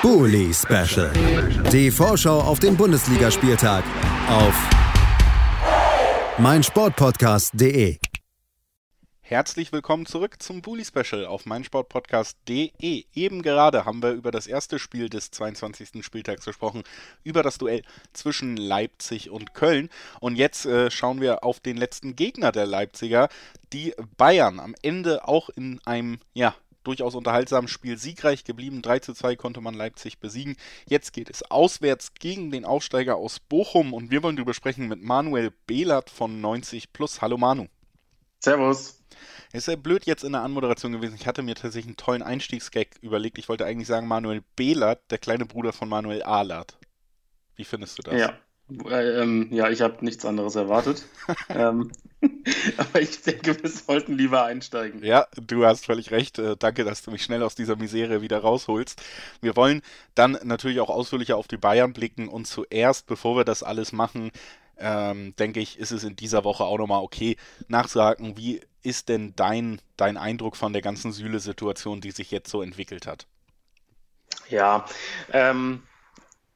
Bully Special. Die Vorschau auf den Bundesligaspieltag auf meinsportpodcast.de. Herzlich willkommen zurück zum Bully Special auf meinsportpodcast.de. Eben gerade haben wir über das erste Spiel des 22. Spieltags gesprochen, über das Duell zwischen Leipzig und Köln. Und jetzt äh, schauen wir auf den letzten Gegner der Leipziger, die Bayern. Am Ende auch in einem, ja, durchaus unterhaltsamen Spiel siegreich geblieben. 3 zu 2 konnte man Leipzig besiegen. Jetzt geht es auswärts gegen den Aufsteiger aus Bochum und wir wollen darüber sprechen mit Manuel Behlert von 90 Plus. Hallo Manu. Servus. Es ist ja blöd jetzt in der Anmoderation gewesen. Ich hatte mir tatsächlich einen tollen Einstiegsgag überlegt. Ich wollte eigentlich sagen Manuel Behlert, der kleine Bruder von Manuel Ahlert. Wie findest du das? Ja, äh, ähm, ja, ich habe nichts anderes erwartet. ähm, aber ich denke, wir sollten lieber einsteigen. Ja, du hast völlig recht. Äh, danke, dass du mich schnell aus dieser Misere wieder rausholst. Wir wollen dann natürlich auch ausführlicher auf die Bayern blicken und zuerst, bevor wir das alles machen, ähm, denke ich, ist es in dieser Woche auch nochmal okay, nachsagen, wie ist denn dein, dein Eindruck von der ganzen Süle-Situation, die sich jetzt so entwickelt hat? Ja, ähm,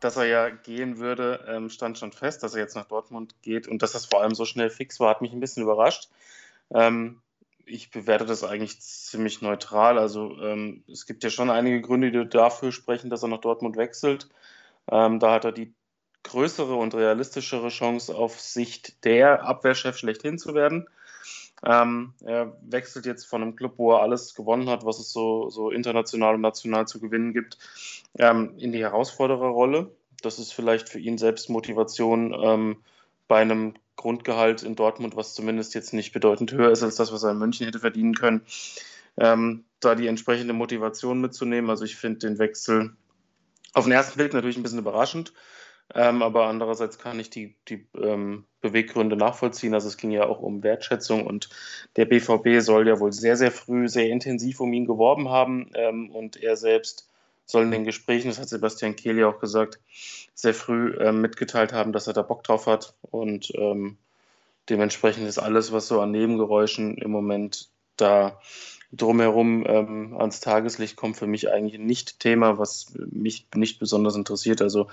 dass er ja gehen würde, ähm, stand schon fest, dass er jetzt nach Dortmund geht und dass das vor allem so schnell fix war, hat mich ein bisschen überrascht. Ähm, ich bewerte das eigentlich ziemlich neutral. Also ähm, es gibt ja schon einige Gründe, die dafür sprechen, dass er nach Dortmund wechselt. Ähm, da hat er die größere und realistischere Chance, auf Sicht der Abwehrchef schlechthin zu werden. Ähm, er wechselt jetzt von einem Club, wo er alles gewonnen hat, was es so, so international und national zu gewinnen gibt, ähm, in die Herausfordererrolle. Das ist vielleicht für ihn selbst Motivation ähm, bei einem Grundgehalt in Dortmund, was zumindest jetzt nicht bedeutend höher ist als das, was er in München hätte verdienen können, ähm, da die entsprechende Motivation mitzunehmen. Also ich finde den Wechsel auf den ersten Blick natürlich ein bisschen überraschend. Ähm, aber andererseits kann ich die, die ähm, Beweggründe nachvollziehen. Also es ging ja auch um Wertschätzung und der BVB soll ja wohl sehr, sehr früh, sehr intensiv um ihn geworben haben ähm, und er selbst soll in den Gesprächen, das hat Sebastian Kehl ja auch gesagt, sehr früh ähm, mitgeteilt haben, dass er da Bock drauf hat und ähm, dementsprechend ist alles, was so an Nebengeräuschen im Moment da drumherum ähm, ans Tageslicht kommt, für mich eigentlich nicht Thema, was mich nicht besonders interessiert. Also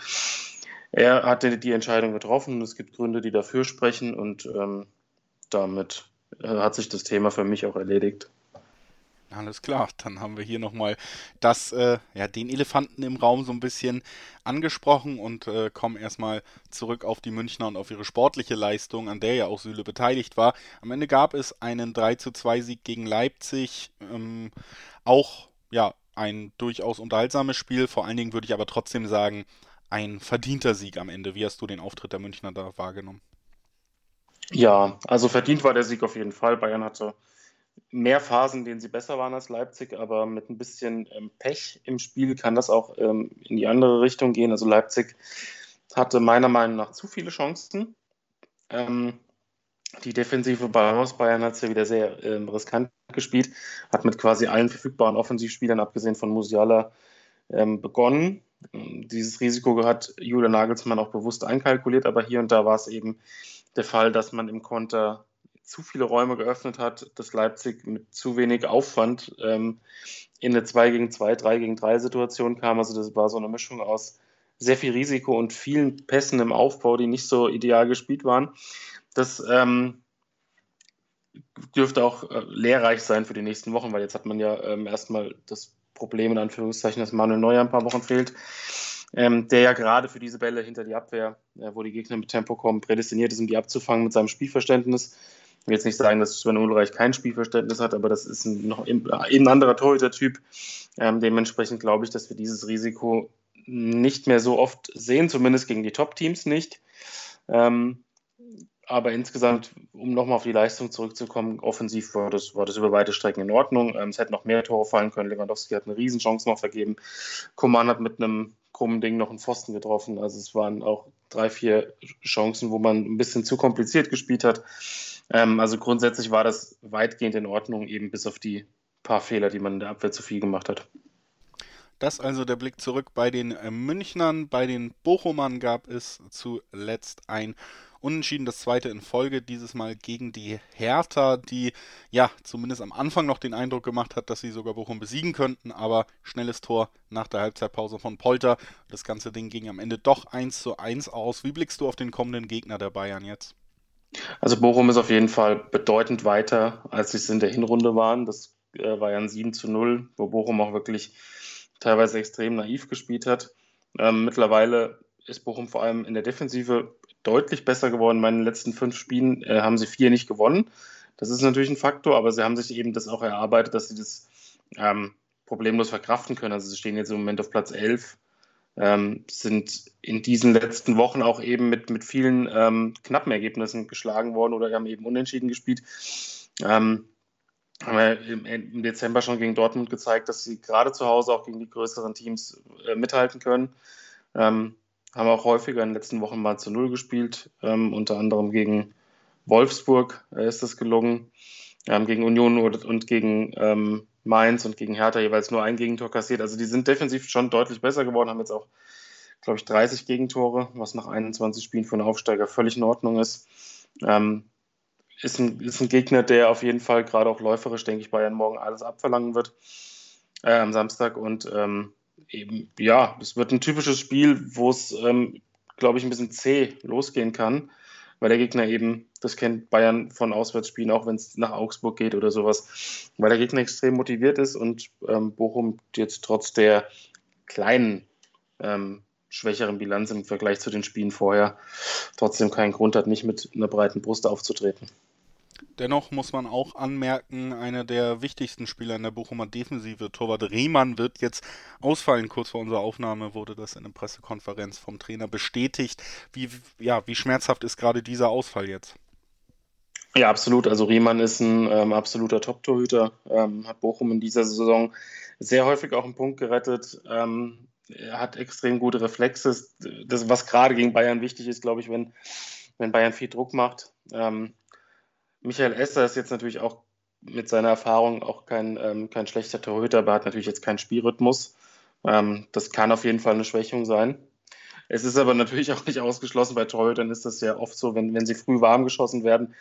er hatte die Entscheidung getroffen. Es gibt Gründe, die dafür sprechen und ähm, damit äh, hat sich das Thema für mich auch erledigt. Alles klar, dann haben wir hier nochmal das, äh, ja, den Elefanten im Raum so ein bisschen angesprochen und äh, kommen erstmal zurück auf die Münchner und auf ihre sportliche Leistung, an der ja auch Süle beteiligt war. Am Ende gab es einen 3 zu 2 Sieg gegen Leipzig, ähm, auch ja, ein durchaus unterhaltsames Spiel, vor allen Dingen würde ich aber trotzdem sagen, ein verdienter Sieg am Ende. Wie hast du den Auftritt der Münchner da wahrgenommen? Ja, also verdient war der Sieg auf jeden Fall. Bayern hatte mehr Phasen, denen sie besser waren als Leipzig, aber mit ein bisschen ähm, Pech im Spiel kann das auch ähm, in die andere Richtung gehen. Also Leipzig hatte meiner Meinung nach zu viele Chancen. Ähm, die defensive Balance Bayern hat es ja wieder sehr ähm, riskant gespielt, hat mit quasi allen verfügbaren Offensivspielern, abgesehen von Musiala, ähm, begonnen. Dieses Risiko hat Julian Nagelsmann auch bewusst einkalkuliert, aber hier und da war es eben der Fall, dass man im Konter zu viele Räume geöffnet hat, dass Leipzig mit zu wenig Aufwand ähm, in eine 2 gegen 2, 3 gegen 3 Situation kam. Also das war so eine Mischung aus sehr viel Risiko und vielen Pässen im Aufbau, die nicht so ideal gespielt waren. Das ähm, dürfte auch äh, lehrreich sein für die nächsten Wochen, weil jetzt hat man ja ähm, erstmal das Problem in Anführungszeichen, dass Manuel Neuer ein paar Wochen fehlt, ähm, der ja gerade für diese Bälle hinter die Abwehr, äh, wo die Gegner mit Tempo kommen, prädestiniert ist, um die abzufangen mit seinem Spielverständnis. Ich will jetzt nicht sagen, dass Sven Ulreich kein Spielverständnis hat, aber das ist ein, noch ein, ein anderer Torhüter-Typ. Ähm, dementsprechend glaube ich, dass wir dieses Risiko nicht mehr so oft sehen, zumindest gegen die Top-Teams nicht. Ähm, aber insgesamt, um nochmal auf die Leistung zurückzukommen, offensiv war das, war das über weite Strecken in Ordnung. Ähm, es hätten noch mehr Tore fallen können. Lewandowski hat eine Riesenchance noch vergeben. Koman hat mit einem krummen Ding noch einen Pfosten getroffen. Also es waren auch drei, vier Chancen, wo man ein bisschen zu kompliziert gespielt hat. Ähm, also grundsätzlich war das weitgehend in Ordnung, eben bis auf die paar Fehler, die man in der Abwehr zu viel gemacht hat. Das also der Blick zurück bei den äh, Münchnern. Bei den Bochumern gab es zuletzt ein Unentschieden, das zweite in Folge, dieses Mal gegen die Hertha, die ja zumindest am Anfang noch den Eindruck gemacht hat, dass sie sogar Bochum besiegen könnten, aber schnelles Tor nach der Halbzeitpause von Polter. Das ganze Ding ging am Ende doch 1 zu 1 aus. Wie blickst du auf den kommenden Gegner der Bayern jetzt? Also Bochum ist auf jeden Fall bedeutend weiter, als sie es in der Hinrunde waren. Das äh, war ja ein 7 zu 0, wo Bochum auch wirklich teilweise extrem naiv gespielt hat. Ähm, mittlerweile ist Bochum vor allem in der Defensive deutlich besser geworden. In meinen letzten fünf Spielen äh, haben sie vier nicht gewonnen. Das ist natürlich ein Faktor, aber sie haben sich eben das auch erarbeitet, dass sie das ähm, problemlos verkraften können. Also sie stehen jetzt im Moment auf Platz 11, ähm, sind in diesen letzten Wochen auch eben mit, mit vielen ähm, knappen Ergebnissen geschlagen worden oder haben eben unentschieden gespielt. Ähm, haben wir im, Dezember schon gegen Dortmund gezeigt, dass sie gerade zu Hause auch gegen die größeren Teams äh, mithalten können. Ähm, haben auch häufiger in den letzten Wochen mal zu Null gespielt, ähm, unter anderem gegen Wolfsburg äh, ist das gelungen, ähm, gegen Union und, und gegen ähm, Mainz und gegen Hertha jeweils nur ein Gegentor kassiert. Also die sind defensiv schon deutlich besser geworden, haben jetzt auch, glaube ich, 30 Gegentore, was nach 21 Spielen für einen Aufsteiger völlig in Ordnung ist. Ähm, ist, ein, ist ein Gegner, der auf jeden Fall gerade auch läuferisch, denke ich, Bayern morgen alles abverlangen wird äh, am Samstag und ähm, eben, ja, es wird ein typisches Spiel, wo es, ähm, glaube ich, ein bisschen zäh losgehen kann, weil der Gegner eben, das kennt Bayern von Auswärtsspielen, auch wenn es nach Augsburg geht oder sowas, weil der Gegner extrem motiviert ist und ähm, Bochum jetzt trotz der kleinen, ähm, schwächeren Bilanz im Vergleich zu den Spielen vorher trotzdem keinen Grund hat, nicht mit einer breiten Brust aufzutreten. Dennoch muss man auch anmerken, einer der wichtigsten Spieler in der Bochumer Defensive, Torwart Rehmann, wird jetzt ausfallen. Kurz vor unserer Aufnahme wurde das in einer Pressekonferenz vom Trainer bestätigt. Wie, ja, wie schmerzhaft ist gerade dieser Ausfall jetzt? Ja, absolut. Also Riemann ist ein ähm, absoluter Top-Torhüter, ähm, hat Bochum in dieser Saison sehr häufig auch einen Punkt gerettet. Ähm, er hat extrem gute Reflexe. Das, was gerade gegen Bayern wichtig ist, glaube ich, wenn, wenn Bayern viel Druck macht. Ähm, Michael Esser ist jetzt natürlich auch mit seiner Erfahrung auch kein, ähm, kein schlechter Torhüter, aber hat natürlich jetzt keinen Spielrhythmus. Ähm, das kann auf jeden Fall eine Schwächung sein. Es ist aber natürlich auch nicht ausgeschlossen, bei Torhütern ist das ja oft so, wenn, wenn sie früh warm geschossen werden,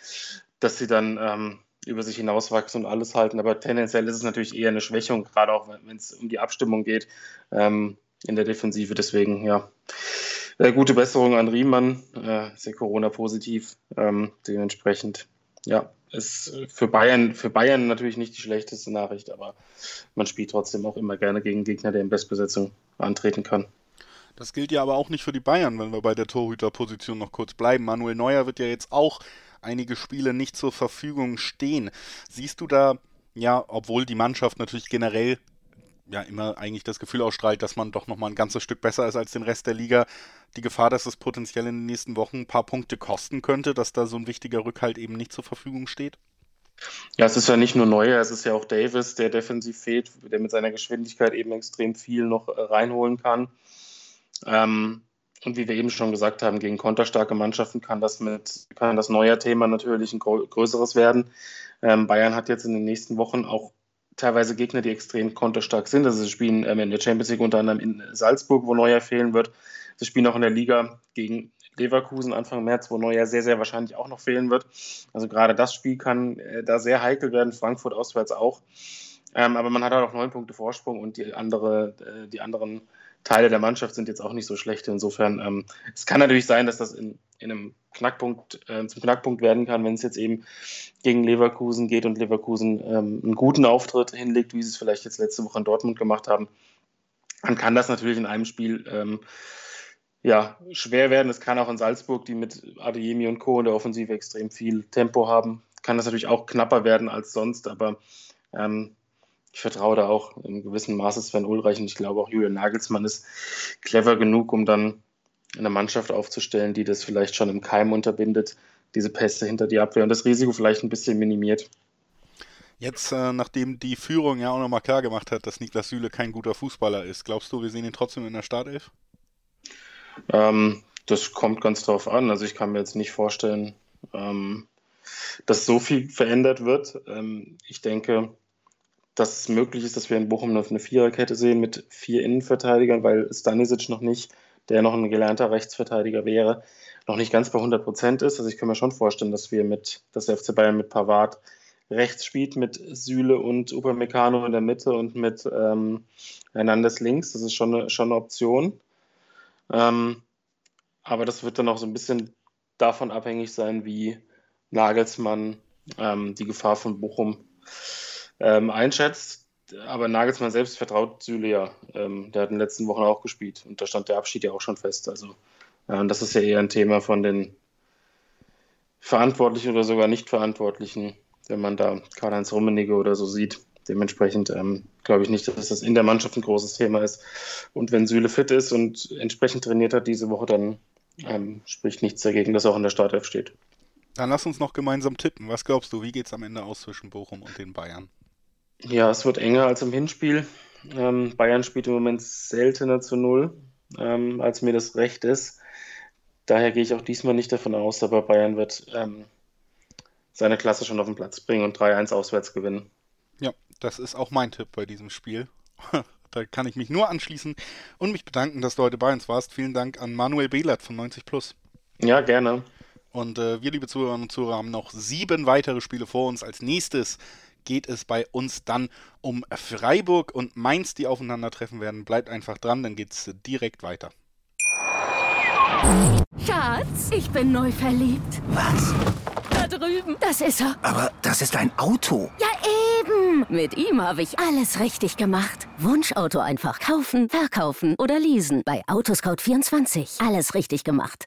dass sie dann ähm, über sich hinauswachsen und alles halten. Aber tendenziell ist es natürlich eher eine Schwächung, gerade auch wenn es um die Abstimmung geht ähm, in der Defensive. Deswegen, ja, äh, gute Besserung an Riemann, äh, sehr Corona-positiv. Ähm, dementsprechend ja, ist für Bayern, für Bayern natürlich nicht die schlechteste Nachricht, aber man spielt trotzdem auch immer gerne gegen Gegner, der in Bestbesetzung antreten kann. Das gilt ja aber auch nicht für die Bayern, wenn wir bei der Torhüterposition noch kurz bleiben. Manuel Neuer wird ja jetzt auch einige Spiele nicht zur Verfügung stehen. Siehst du da, ja, obwohl die Mannschaft natürlich generell ja immer eigentlich das Gefühl ausstrahlt, dass man doch nochmal ein ganzes Stück besser ist als den Rest der Liga. Die Gefahr, dass es potenziell in den nächsten Wochen ein paar Punkte kosten könnte, dass da so ein wichtiger Rückhalt eben nicht zur Verfügung steht? Ja, es ist ja nicht nur Neuer, es ist ja auch Davis, der defensiv fehlt, der mit seiner Geschwindigkeit eben extrem viel noch äh, reinholen kann. Ähm, und wie wir eben schon gesagt haben, gegen konterstarke Mannschaften kann das mit kann das neue Thema natürlich ein größeres werden. Ähm, Bayern hat jetzt in den nächsten Wochen auch teilweise Gegner, die extrem konterstark sind. Also sie spielen ähm, in der Champions League unter anderem in Salzburg, wo Neuer fehlen wird. Sie spielen auch in der Liga gegen Leverkusen Anfang März, wo Neuer sehr, sehr wahrscheinlich auch noch fehlen wird. Also gerade das Spiel kann äh, da sehr heikel werden, Frankfurt auswärts auch. Ähm, aber man hat halt auch neun Punkte Vorsprung und die, andere, äh, die anderen Teile der Mannschaft sind jetzt auch nicht so schlecht. Insofern, ähm, es kann natürlich sein, dass das in, in einem Knackpunkt, äh, zum Knackpunkt werden kann, wenn es jetzt eben gegen Leverkusen geht und Leverkusen ähm, einen guten Auftritt hinlegt, wie sie es vielleicht jetzt letzte Woche in Dortmund gemacht haben. Dann kann das natürlich in einem Spiel ähm, ja, schwer werden. Es kann auch in Salzburg, die mit Adeyemi und Co. in der Offensive extrem viel Tempo haben, kann das natürlich auch knapper werden als sonst, aber ähm, ich vertraue da auch in gewissem Maße Sven Ulreich und ich glaube auch Julian Nagelsmann ist clever genug, um dann eine Mannschaft aufzustellen, die das vielleicht schon im Keim unterbindet, diese Pässe hinter die Abwehr und das Risiko vielleicht ein bisschen minimiert. Jetzt, äh, nachdem die Führung ja auch nochmal klar gemacht hat, dass Niklas Süle kein guter Fußballer ist, glaubst du, wir sehen ihn trotzdem in der Startelf? Ähm, das kommt ganz drauf an. Also ich kann mir jetzt nicht vorstellen, ähm, dass so viel verändert wird. Ähm, ich denke, dass es möglich ist, dass wir in Bochum noch eine Viererkette sehen mit vier Innenverteidigern, weil Stanisic noch nicht, der noch ein gelernter Rechtsverteidiger wäre, noch nicht ganz bei 100 Prozent ist. Also ich kann mir schon vorstellen, dass wir mit, dass der FC Bayern mit Pavard rechts spielt, mit Süle und Upamecano in der Mitte und mit ähm, Hernandez links. Das ist schon eine, schon eine Option. Ähm, aber das wird dann auch so ein bisschen davon abhängig sein, wie Nagelsmann ähm, die Gefahr von Bochum ähm, einschätzt. Aber Nagelsmann selbst vertraut Süle ja. Ähm, der hat in den letzten Wochen auch gespielt und da stand der Abschied ja auch schon fest. Also äh, das ist ja eher ein Thema von den Verantwortlichen oder sogar Nicht-Verantwortlichen, wenn man da Karl-Heinz Rummenigge oder so sieht. Dementsprechend ähm, glaube ich nicht, dass das in der Mannschaft ein großes Thema ist. Und wenn Süle fit ist und entsprechend trainiert hat diese Woche, dann ähm, spricht nichts dagegen, dass er auch in der Startelf steht. Dann lass uns noch gemeinsam tippen. Was glaubst du, wie geht es am Ende aus zwischen Bochum und den Bayern? Ja, es wird enger als im Hinspiel. Ähm, Bayern spielt im Moment seltener zu Null, ähm, als mir das recht ist. Daher gehe ich auch diesmal nicht davon aus, aber Bayern wird ähm, seine Klasse schon auf den Platz bringen und 3-1 auswärts gewinnen. Ja, das ist auch mein Tipp bei diesem Spiel. da kann ich mich nur anschließen und mich bedanken, dass du heute bei uns warst. Vielen Dank an Manuel Behlert von 90 Plus. Ja, gerne. Und äh, wir, liebe Zuhörerinnen und Zuhörer, haben noch sieben weitere Spiele vor uns. Als nächstes geht es bei uns dann um Freiburg und Mainz, die aufeinandertreffen werden. Bleibt einfach dran, dann geht es direkt weiter. Schatz, ich bin neu verliebt. Was? Da drüben. Das ist er. Aber das ist ein Auto. Ja, eben. Mit ihm habe ich alles richtig gemacht. Wunschauto einfach kaufen, verkaufen oder leasen. Bei Autoscout24. Alles richtig gemacht.